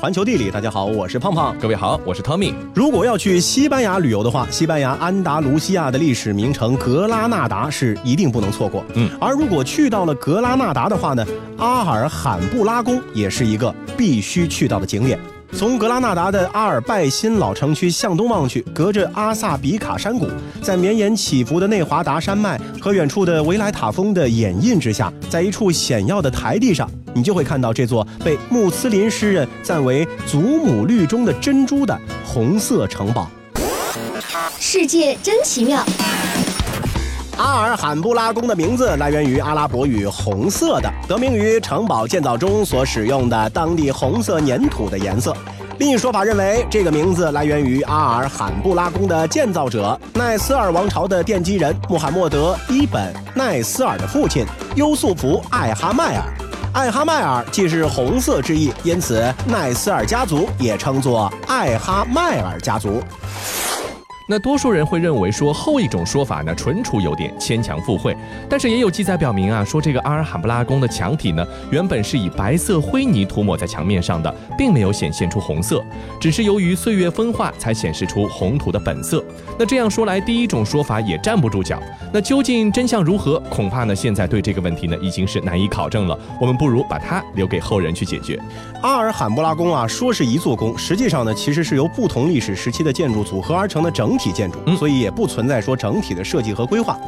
环球地理，大家好，我是胖胖。各位好，我是 Tommy。如果要去西班牙旅游的话，西班牙安达卢西亚的历史名城格拉纳达是一定不能错过。嗯，而如果去到了格拉纳达的话呢，阿尔罕布拉宫也是一个必须去到的景点。从格拉纳达的阿尔拜辛老城区向东望去，隔着阿萨比卡山谷，在绵延起伏的内华达山脉和远处的维莱塔峰的掩映之下，在一处险要的台地上，你就会看到这座被穆斯林诗人赞为“祖母绿中的珍珠”的红色城堡。世界真奇妙。阿尔罕布拉宫的名字来源于阿拉伯语“红色的”，得名于城堡建造中所使用的当地红色粘土的颜色。另一说法认为，这个名字来源于阿尔罕布拉宫的建造者奈斯尔王朝的奠基人穆罕默德·伊本·奈斯尔的父亲优素福·艾哈迈尔。艾哈迈尔既是红色之意，因此奈斯尔家族也称作艾哈迈尔家族。那多数人会认为说后一种说法呢，纯属有点牵强附会。但是也有记载表明啊，说这个阿尔罕布拉宫的墙体呢，原本是以白色灰泥涂抹在墙面上的，并没有显现出红色，只是由于岁月风化才显示出红土的本色。那这样说来，第一种说法也站不住脚。那究竟真相如何？恐怕呢，现在对这个问题呢，已经是难以考证了。我们不如把它留给后人去解决。阿尔罕布拉宫啊，说是一座宫，实际上呢，其实是由不同历史时期的建筑组合而成的整体建筑，所以也不存在说整体的设计和规划。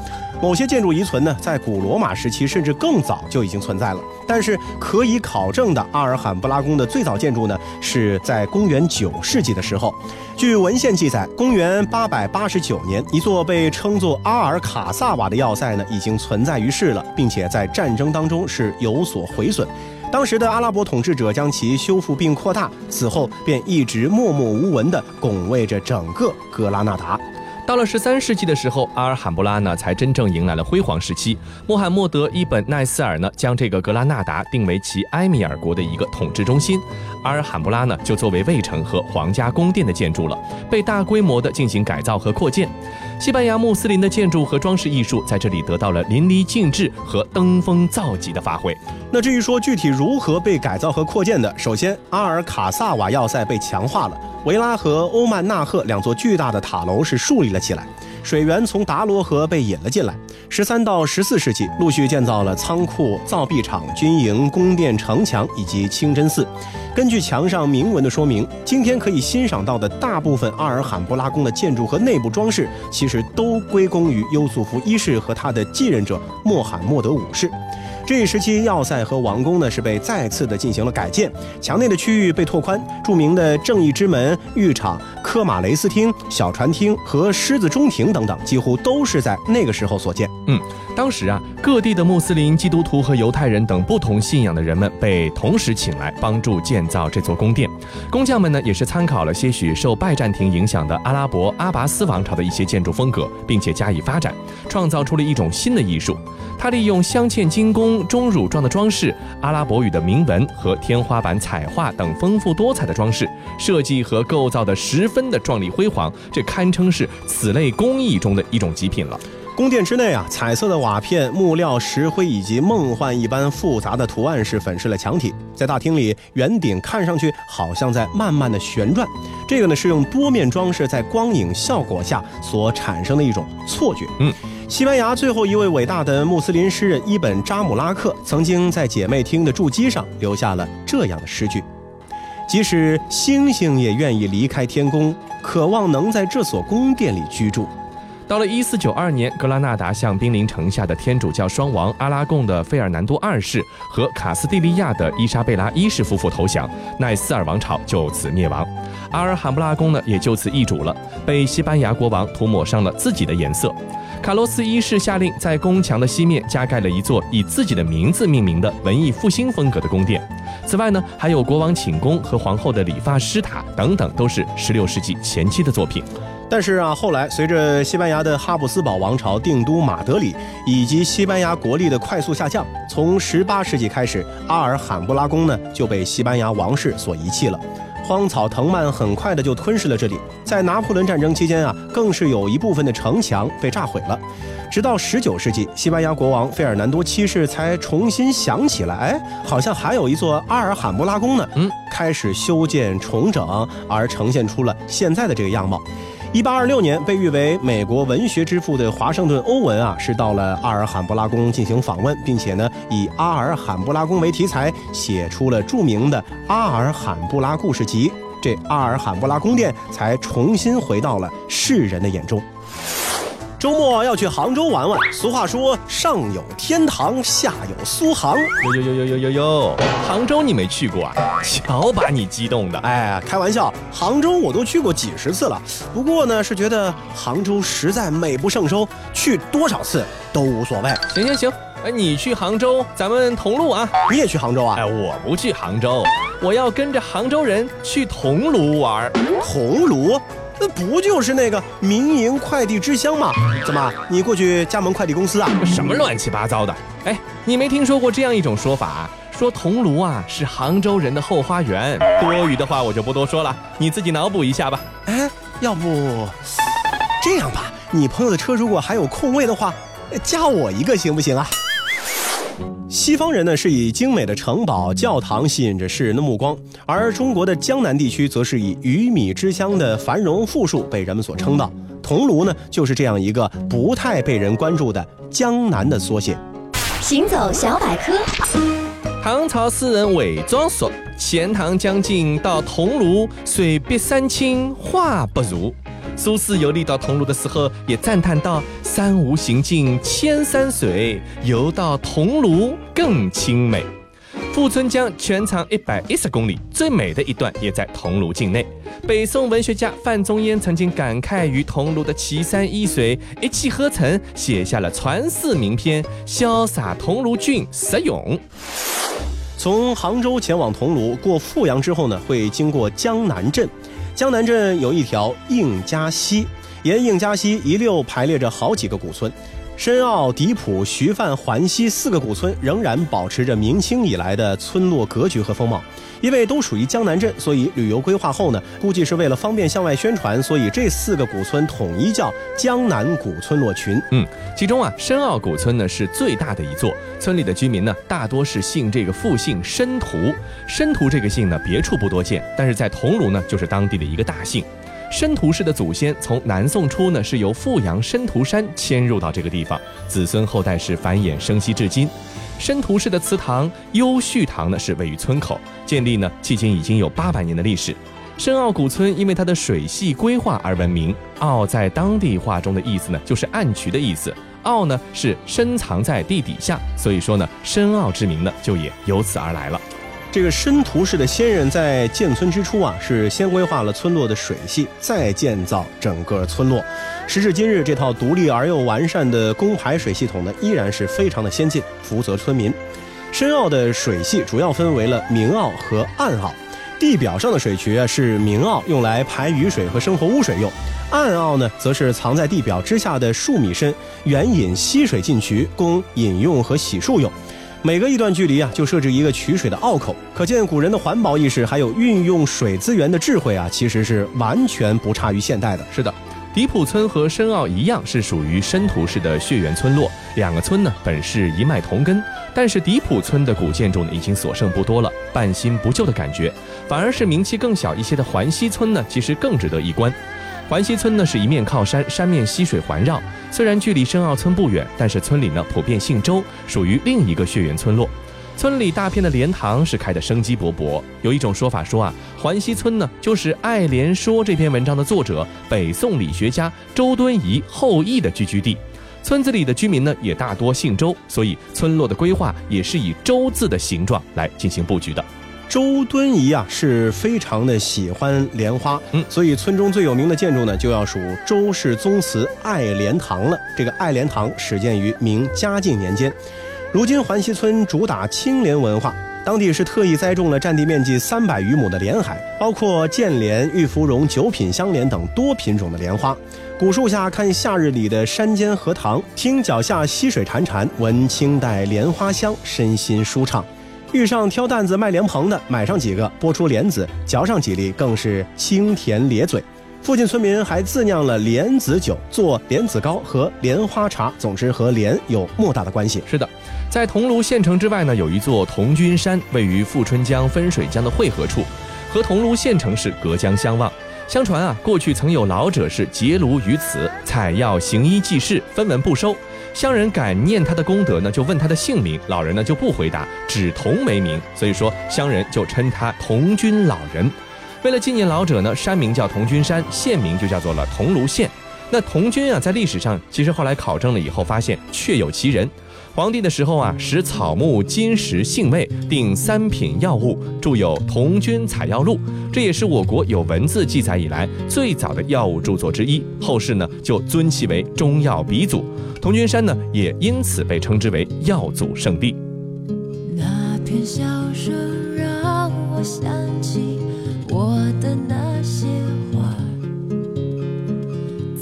某些建筑遗存呢，在古罗马时期甚至更早就已经存在了。但是可以考证的阿尔罕布拉宫的最早建筑呢，是在公元九世纪的时候。据文献记载，公元八百八十九年，一座被称作阿尔卡萨瓦的要塞呢，已经存在于世了，并且在战争当中是有所毁损。当时的阿拉伯统治者将其修复并扩大，此后便一直默默无闻地拱卫着整个格拉纳达。到了十三世纪的时候，阿尔罕布拉呢才真正迎来了辉煌时期。穆罕默德·伊本·奈斯尔呢将这个格拉纳达定为其埃米尔国的一个统治中心，阿尔罕布拉呢就作为卫城和皇家宫殿的建筑了，被大规模的进行改造和扩建。西班牙穆斯林的建筑和装饰艺术在这里得到了淋漓尽致和登峰造极的发挥。那至于说具体如何被改造和扩建的，首先阿尔卡萨瓦要塞被强化了，维拉和欧曼纳赫两座巨大的塔楼是树立了起来，水源从达罗河被引了进来。十三到十四世纪，陆续建造了仓库、造币厂、军营、宫殿、城墙以及清真寺。根据墙上铭文的说明，今天可以欣赏到的大部分阿尔罕布拉宫的建筑和内部装饰，其实都归功于优素福一世和他的继任者穆罕默德五世。这一时期，要塞和王宫呢是被再次的进行了改建，墙内的区域被拓宽，著名的正义之门、浴场、科马雷斯厅、小船厅和狮子中庭等等，几乎都是在那个时候所建。嗯，当时啊，各地的穆斯林、基督徒和犹太人等不同信仰的人们被同时请来帮助建造这座宫殿。工匠们呢，也是参考了些许受拜占庭影响的阿拉伯阿拔斯王朝的一些建筑风格，并且加以发展，创造出了一种新的艺术。它利用镶嵌金工、钟乳状的装饰、阿拉伯语的铭文和天花板彩画等丰富多彩的装饰设计和构造的十分的壮丽辉煌，这堪称是此类工艺中的一种极品了。宫殿之内啊，彩色的瓦片、木料、石灰以及梦幻一般复杂的图案是粉饰了墙体。在大厅里，圆顶看上去好像在慢慢的旋转，这个呢是用多面装饰在光影效果下所产生的一种错觉。嗯。西班牙最后一位伟大的穆斯林诗人伊本·扎姆拉克曾经在姐妹厅的筑基上留下了这样的诗句：“即使星星也愿意离开天宫，渴望能在这所宫殿里居住。”到了一四九二年，格拉纳达向兵临城下的天主教双王阿拉贡的费尔南多二世和卡斯蒂利亚的伊莎贝拉一世夫妇投降，奈斯尔王朝就此灭亡。阿尔罕布拉宫呢，也就此易主了，被西班牙国王涂抹上了自己的颜色。卡洛斯一世下令在宫墙的西面加盖了一座以自己的名字命名的文艺复兴风格的宫殿。此外呢，还有国王寝宫和皇后的理发师塔等等，都是16世纪前期的作品。但是啊，后来随着西班牙的哈布斯堡王朝定都马德里，以及西班牙国力的快速下降，从18世纪开始，阿尔罕布拉宫呢就被西班牙王室所遗弃了。荒草藤蔓很快的就吞噬了这里。在拿破仑战争期间啊，更是有一部分的城墙被炸毁了。直到十九世纪，西班牙国王费尔南多七世才重新想起来，哎，好像还有一座阿尔罕布拉宫呢。嗯，开始修建重整，而呈现出了现在的这个样貌。一八二六年，被誉为美国文学之父的华盛顿·欧文啊，是到了阿尔罕布拉宫进行访问，并且呢，以阿尔罕布拉宫为题材，写出了著名的《阿尔罕布拉故事集》，这阿尔罕布拉宫殿才重新回到了世人的眼中。周末要去杭州玩玩。俗话说，上有天堂，下有苏杭。呦呦呦呦呦呦呦，杭州你没去过啊？瞧把你激动的！哎，开玩笑，杭州我都去过几十次了。不过呢，是觉得杭州实在美不胜收，去多少次都无所谓。行行行，哎，你去杭州，咱们同路啊。你也去杭州啊？哎，我不去杭州，我要跟着杭州人去桐庐玩。桐庐？那不就是那个民营快递之乡吗？怎么，你过去加盟快递公司啊？什么乱七八糟的！哎，你没听说过这样一种说法，说桐庐啊是杭州人的后花园。多余的话我就不多说了，你自己脑补一下吧。哎，要不这样吧，你朋友的车如果还有空位的话，加我一个行不行啊？西方人呢是以精美的城堡、教堂吸引着世人的目光，而中国的江南地区则是以鱼米之乡的繁荣富庶被人们所称道。桐庐呢就是这样一个不太被人关注的江南的缩写。行走小百科，唐朝诗人韦庄说：“钱塘江景到桐庐，水碧山青画不如。”苏轼游历到桐庐的时候，也赞叹道：“山无行径千山水，游到桐庐更清美。”富春江全长一百一十公里，最美的一段也在桐庐境内。北宋文学家范仲淹曾经感慨于桐庐的奇山异水，一气呵成写下了传世名篇《潇洒桐庐郡十咏》。从杭州前往桐庐，过富阳之后呢，会经过江南镇。江南镇有一条应家溪，沿应家溪一溜排列着好几个古村，申奥、迪浦、徐范、环西四个古村仍然保持着明清以来的村落格局和风貌。因为都属于江南镇，所以旅游规划后呢，估计是为了方便向外宣传，所以这四个古村统一叫江南古村落群。嗯，其中啊，申奥古村呢是最大的一座，村里的居民呢大多是姓这个复姓申屠。申屠这个姓呢别处不多见，但是在桐庐呢就是当地的一个大姓。申屠氏的祖先从南宋初呢是由富阳申屠山迁入到这个地方，子孙后代是繁衍生息至今。申屠氏的祠堂优序堂呢，是位于村口，建立呢迄今已经有八百年的历史。深澳古村因为它的水系规划而闻名。澳在当地话中的意思呢，就是暗渠的意思。澳呢是深藏在地底下，所以说呢，深澳之名呢就也由此而来了。这个申屠氏的先人在建村之初啊，是先规划了村落的水系，再建造整个村落。时至今日，这套独立而又完善的供排水系统呢，依然是非常的先进，福泽村民。深澳的水系主要分为了明澳和暗澳。地表上的水渠啊，是明澳用来排雨水和生活污水用；暗澳呢，则是藏在地表之下的数米深远引溪水进渠，供饮用和洗漱用。每隔一段距离啊，就设置一个取水的澳口，可见古人的环保意识还有运用水资源的智慧啊，其实是完全不差于现代的。是的，迪普村和深奥一样，是属于申屠氏的血缘村落。两个村呢，本是一脉同根，但是迪普村的古建筑呢，已经所剩不多了，半新不旧的感觉，反而是名气更小一些的环溪村呢，其实更值得一观。环溪村呢是一面靠山，山面溪水环绕。虽然距离深澳村不远，但是村里呢普遍姓周，属于另一个血缘村落。村里大片的莲塘是开得生机勃勃。有一种说法说啊，环溪村呢就是《爱莲说》这篇文章的作者北宋理学家周敦颐后裔的聚居地。村子里的居民呢也大多姓周，所以村落的规划也是以周字的形状来进行布局的。周敦颐啊是非常的喜欢莲花，嗯，所以村中最有名的建筑呢就要数周氏宗祠爱莲堂了。这个爱莲堂始建于明嘉靖年间，如今环溪村主打青莲文化，当地是特意栽种了占地面积三百余亩的莲海，包括剑莲、玉芙蓉、九品香莲等多品种的莲花。古树下看夏日里的山间荷塘，听脚下溪水潺潺，闻清代莲花香，身心舒畅。遇上挑担子卖莲蓬的，买上几个，剥出莲子，嚼上几粒，更是清甜咧嘴。附近村民还自酿了莲子酒，做莲子糕和莲花茶，总之和莲有莫大的关系。是的，在桐庐县城之外呢，有一座桐君山，位于富春江分水江的汇合处，和桐庐县城是隔江相望。相传啊，过去曾有老者是结庐于此，采药行医济世，分文不收。乡人感念他的功德呢，就问他的姓名，老人呢就不回答，只同为名，所以说乡人就称他童君老人。为了纪念老者呢，山名叫童君山，县名就叫做了桐庐县。那童君啊，在历史上其实后来考证了以后，发现确有其人。皇帝的时候啊，使草木金石性味，定三品药物，著有《桐君采药录》，这也是我国有文字记载以来最早的药物著作之一。后世呢，就尊其为中药鼻祖。桐君山呢，也因此被称之为药祖圣地。那片笑声让我想起。我的那些花，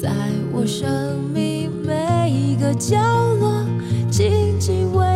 在我生命每一个角落，希望。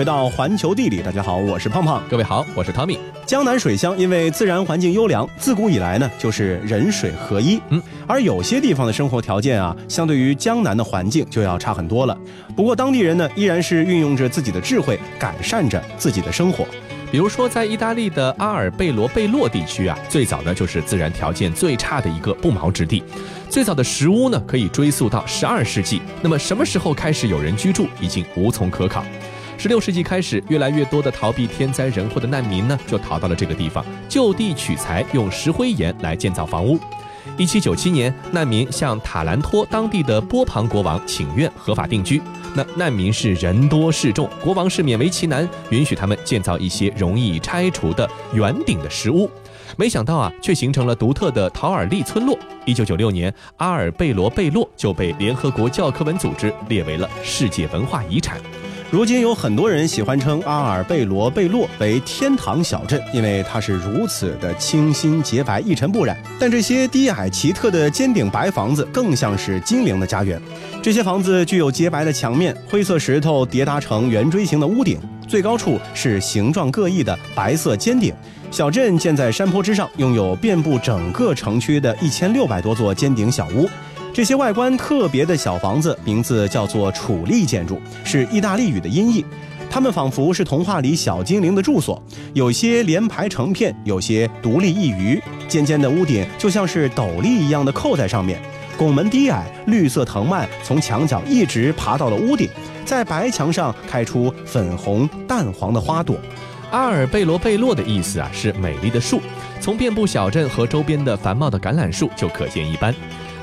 回到环球地理。大家好，我是胖胖。各位好，我是汤米。江南水乡因为自然环境优良，自古以来呢就是人水合一。嗯，而有些地方的生活条件啊，相对于江南的环境就要差很多了。不过当地人呢，依然是运用着自己的智慧，改善着自己的生活。比如说，在意大利的阿尔贝罗贝洛地区啊，最早呢就是自然条件最差的一个不毛之地。最早的石屋呢，可以追溯到十二世纪。那么什么时候开始有人居住，已经无从可考。十六世纪开始，越来越多的逃避天灾人祸的难民呢，就逃到了这个地方，就地取材，用石灰岩来建造房屋。一七九七年，难民向塔兰托当地的波旁国王请愿，合法定居。那难民是人多势众，国王是勉为其难，允许他们建造一些容易拆除的圆顶的石屋。没想到啊，却形成了独特的陶尔利村落。一九九六年，阿尔贝罗贝洛就被联合国教科文组织列为了世界文化遗产。如今有很多人喜欢称阿尔贝罗贝洛为天堂小镇，因为它是如此的清新洁白、一尘不染。但这些低矮奇特的尖顶白房子更像是精灵的家园。这些房子具有洁白的墙面、灰色石头叠搭成圆锥形的屋顶，最高处是形状各异的白色尖顶。小镇建在山坡之上，拥有遍布整个城区的一千六百多座尖顶小屋。这些外观特别的小房子，名字叫做楚立建筑，是意大利语的音译。它们仿佛是童话里小精灵的住所，有些连排成片，有些独立一隅。尖尖的屋顶就像是斗笠一样的扣在上面，拱门低矮，绿色藤蔓从墙角一直爬到了屋顶，在白墙上开出粉红、淡黄的花朵。阿尔贝罗贝洛的意思啊，是美丽的树。从遍布小镇和周边的繁茂的橄榄树就可见一斑。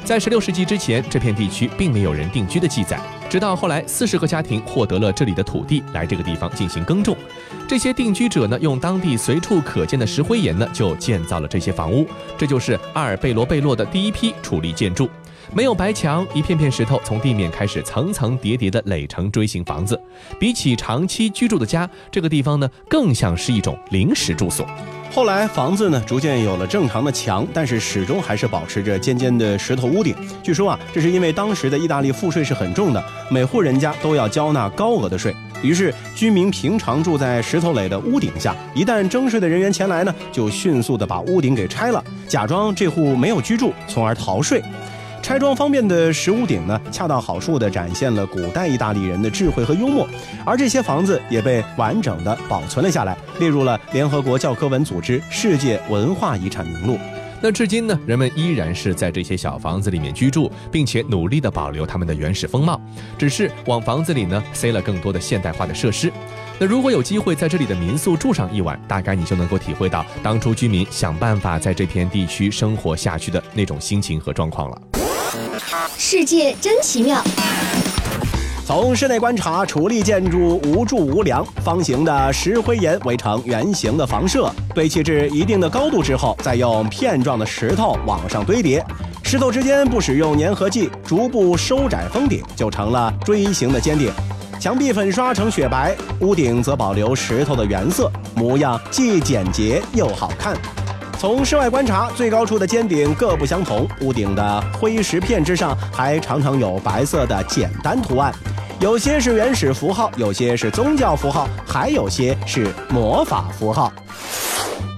在十六世纪之前，这片地区并没有人定居的记载。直到后来四十个家庭获得了这里的土地，来这个地方进行耕种。这些定居者呢，用当地随处可见的石灰岩呢，就建造了这些房屋。这就是阿尔贝罗贝洛的第一批矗立建筑。没有白墙，一片片石头从地面开始层层叠叠地垒成锥形房子。比起长期居住的家，这个地方呢，更像是一种临时住所。后来房子呢逐渐有了正常的墙，但是始终还是保持着尖尖的石头屋顶。据说啊，这是因为当时的意大利赋税是很重的，每户人家都要交纳高额的税。于是居民平常住在石头垒的屋顶下，一旦征税的人员前来呢，就迅速的把屋顶给拆了，假装这户没有居住，从而逃税。拆装方便的石屋顶呢，恰到好处地展现了古代意大利人的智慧和幽默，而这些房子也被完整地保存了下来，列入了联合国教科文组织世界文化遗产名录。那至今呢，人们依然是在这些小房子里面居住，并且努力地保留他们的原始风貌，只是往房子里呢塞了更多的现代化的设施。那如果有机会在这里的民宿住上一晚，大概你就能够体会到当初居民想办法在这片地区生活下去的那种心情和状况了。世界真奇妙。从室内观察，矗立建筑无柱无梁，方形的石灰岩围成圆形的房舍，堆砌至一定的高度之后，再用片状的石头往上堆叠。石头之间不使用粘合剂，逐步收窄封顶，就成了锥形的尖顶。墙壁粉刷成雪白，屋顶则保留石头的原色，模样既简洁又好看。从室外观察，最高处的尖顶各不相同，屋顶的灰石片之上还常常有白色的简单图案，有些是原始符号，有些是宗教符号，还有些是魔法符号。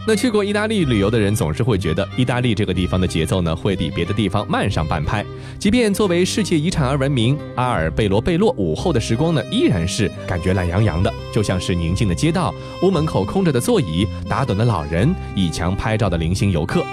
那去过意大利旅游的人总是会觉得，意大利这个地方的节奏呢会比别的地方慢上半拍。即便作为世界遗产而闻名，阿尔贝罗贝洛午后的时光呢依然是感觉懒洋洋的，就像是宁静的街道，屋门口空着的座椅，打盹的老人，倚墙拍照的零星游客。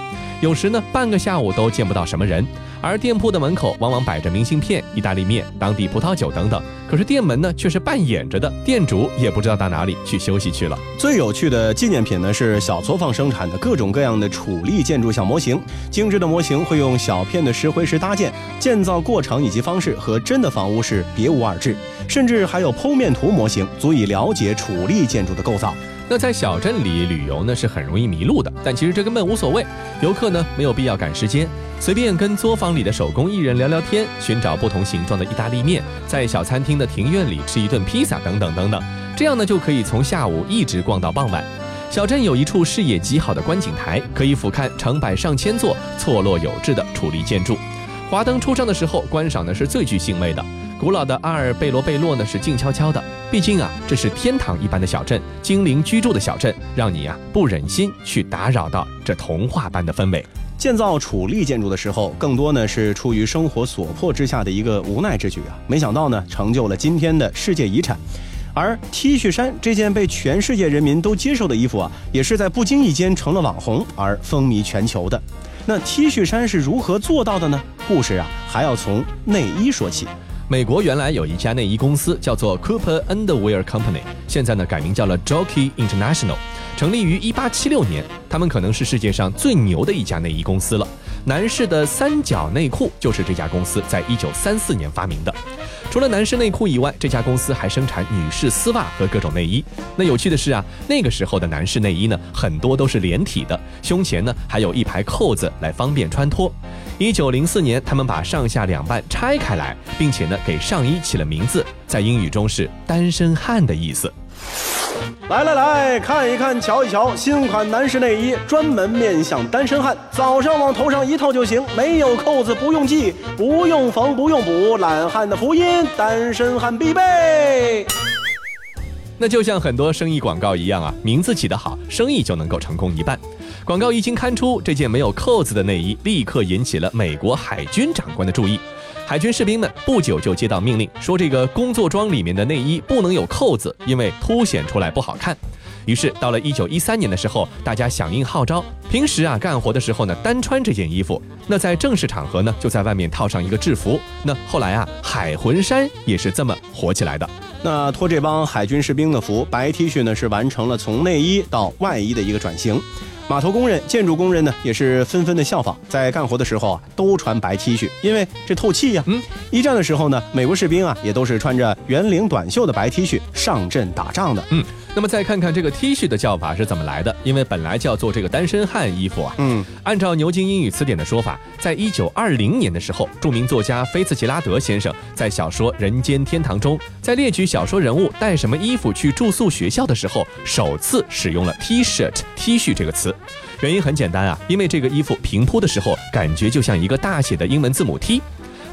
有时呢，半个下午都见不到什么人，而店铺的门口往往摆着明信片、意大利面、当地葡萄酒等等。可是店门呢，却是半掩着的，店主也不知道到哪里去休息去了。最有趣的纪念品呢，是小作坊生产的各种各样的楚立建筑小模型。精致的模型会用小片的石灰石搭建，建造过程以及方式和真的房屋是别无二致。甚至还有剖面图模型，足以了解楚立建筑的构造。那在小镇里旅游呢，是很容易迷路的，但其实这根本无所谓。游客呢，没有必要赶时间，随便跟作坊里的手工艺人聊聊天，寻找不同形状的意大利面，在小餐厅的庭院里吃一顿披萨，等等等等。这样呢，就可以从下午一直逛到傍晚。小镇有一处视野极好的观景台，可以俯瞰成百上千座错落有致的矗立建筑。华灯初上的时候，观赏呢是最具兴味的。古老的阿尔贝罗贝洛呢是静悄悄的，毕竟啊这是天堂一般的小镇，精灵居住的小镇，让你啊不忍心去打扰到这童话般的氛围。建造楚立建筑的时候，更多呢是出于生活所迫之下的一个无奈之举啊，没想到呢成就了今天的世界遗产。而 T 恤衫这件被全世界人民都接受的衣服啊，也是在不经意间成了网红而风靡全球的。那 T 恤衫是如何做到的呢？故事啊还要从内衣说起。美国原来有一家内衣公司叫做 Cooper Underwear Company，现在呢改名叫了 Jockey International，成立于1876年。他们可能是世界上最牛的一家内衣公司了。男士的三角内裤就是这家公司在1934年发明的。除了男士内裤以外，这家公司还生产女士丝袜和各种内衣。那有趣的是啊，那个时候的男士内衣呢，很多都是连体的，胸前呢还有一排扣子来方便穿脱。一九零四年，他们把上下两半拆开来，并且呢给上衣起了名字，在英语中是“单身汉”的意思。来来来看一看，瞧一瞧，新款男士内衣专门面向单身汉，早上往头上一套就行，没有扣子不用系，不用缝不用补，懒汉的福音，单身汉必备。那就像很多生意广告一样啊，名字起得好，生意就能够成功一半。广告一经刊出，这件没有扣子的内衣立刻引起了美国海军长官的注意。海军士兵们不久就接到命令，说这个工作装里面的内衣不能有扣子，因为凸显出来不好看。于是到了一九一三年的时候，大家响应号召，平时啊干活的时候呢单穿这件衣服，那在正式场合呢就在外面套上一个制服。那后来啊海魂衫也是这么火起来的。那托这帮海军士兵的福，白 T 恤呢是完成了从内衣到外衣的一个转型。码头工人、建筑工人呢也是纷纷的效仿，在干活的时候啊都穿白 T 恤，因为这透气呀。嗯，一战的时候呢，美国士兵啊也都是穿着圆领短袖的白 T 恤上阵打仗的。嗯。那么再看看这个 T 恤的叫法是怎么来的？因为本来叫做这个单身汉衣服啊。嗯，按照牛津英语词典的说法，在一九二零年的时候，著名作家菲茨杰拉德先生在小说《人间天堂》中，在列举小说人物带什么衣服去住宿学校的时候，首次使用了 T-shirt T 恤这个词。原因很简单啊，因为这个衣服平铺的时候，感觉就像一个大写的英文字母 T。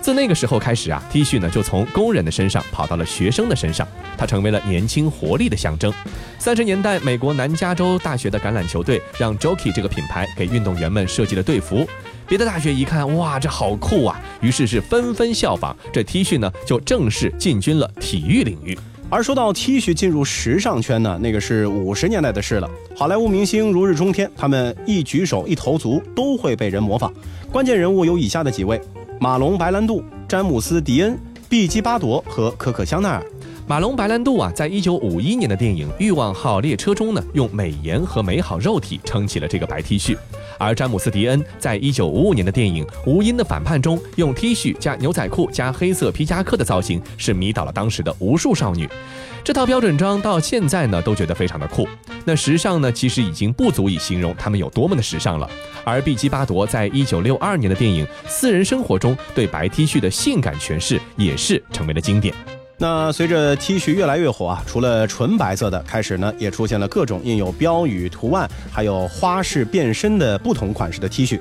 自那个时候开始啊，T 恤呢就从工人的身上跑到了学生的身上，它成为了年轻活力的象征。三十年代，美国南加州大学的橄榄球队让 Jockey 这个品牌给运动员们设计了队服，别的大学一看，哇，这好酷啊，于是是纷纷效仿，这 T 恤呢就正式进军了体育领域。而说到 T 恤进入时尚圈呢，那个是五十年代的事了。好莱坞明星如日中天，他们一举手一投足都会被人模仿。关键人物有以下的几位。马龙·白兰度、詹姆斯·迪恩、毕基·巴朵和可可·香奈儿。马龙·白兰度啊，在一九五一年的电影《欲望号列车》中呢，用美颜和美好肉体撑起了这个白 T 恤；而詹姆斯·迪恩在一九五五年的电影《无音的反叛》中，用 T 恤加牛仔裤加黑色皮夹克的造型，是迷倒了当时的无数少女。这套标准装到现在呢，都觉得非常的酷。那时尚呢，其实已经不足以形容他们有多么的时尚了。而毕基巴朵在一九六二年的电影《私人生活》中对白 T 恤的性感诠释，也是成为了经典。那随着 T 恤越来越火啊，除了纯白色的，开始呢也出现了各种印有标语图案，还有花式变身的不同款式的 T 恤。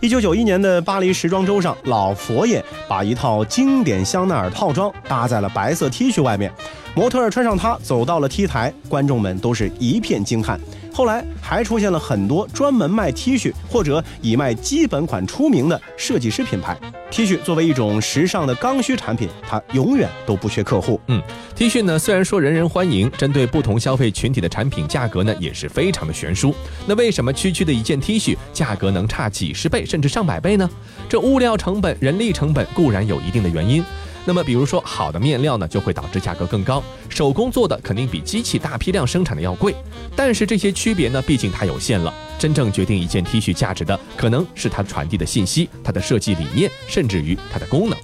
一九九一年的巴黎时装周上，老佛爷把一套经典香奈儿套装搭在了白色 T 恤外面，模特穿上它走到了 T 台，观众们都是一片惊叹。后来还出现了很多专门卖 T 恤或者以卖基本款出名的设计师品牌。T 恤作为一种时尚的刚需产品，它永远都不缺客户。嗯，T 恤呢虽然说人人欢迎，针对不同消费群体的产品价格呢也是非常的悬殊。那为什么区区的一件 T 恤价格能差几十倍甚至上百倍呢？这物料成本、人力成本固然有一定的原因。那么，比如说好的面料呢，就会导致价格更高；手工做的肯定比机器大批量生产的要贵。但是这些区别呢，毕竟它有限了。真正决定一件 T 恤价值的，可能是它传递的信息、它的设计理念，甚至于它的功能。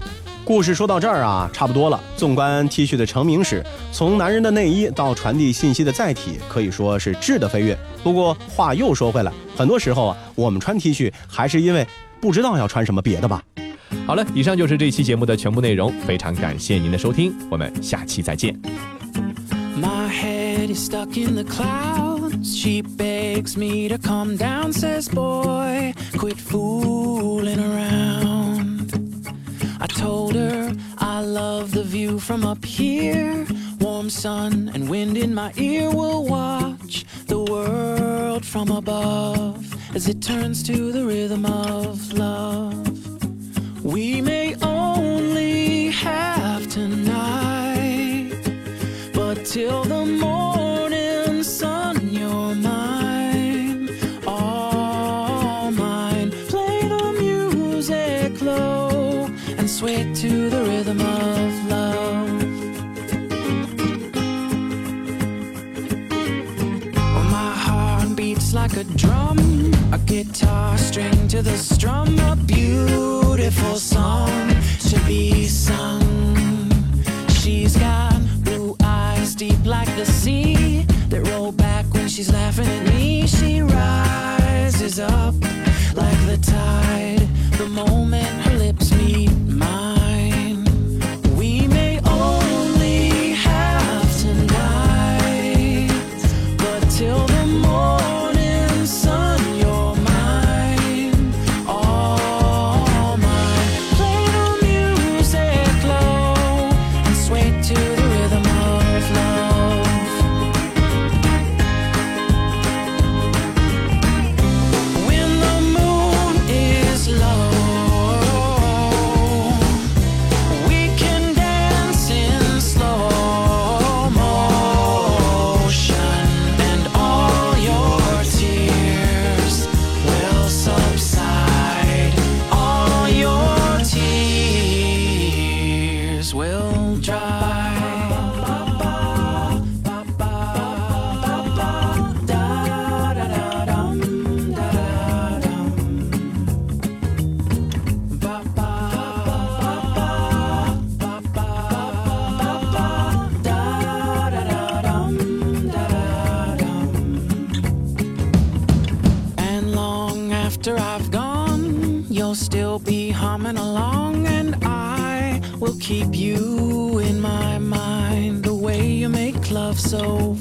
故事说到这儿啊，差不多了。纵观 T 恤的成名史，从男人的内衣到传递信息的载体，可以说是质的飞跃。不过话又说回来，很多时候啊，我们穿 T 恤还是因为不知道要穿什么别的吧。好了，以上就是这期节目的全部内容，非常感谢您的收听，我们下期再见。My head is stuck in the clouds. She begs me to calm down, says, Boy, quit fooling around. I told her I love the view from up here. Warm sun and wind in my ear will watch the world from above as it turns to the rhythm of love. We may only have tonight, but till guitar string to the strum, a beautiful song to be sung. She's got blue eyes deep like the sea that roll back when she's laughing at me. She rises up like the tide the moment keep you in my mind the way you make love so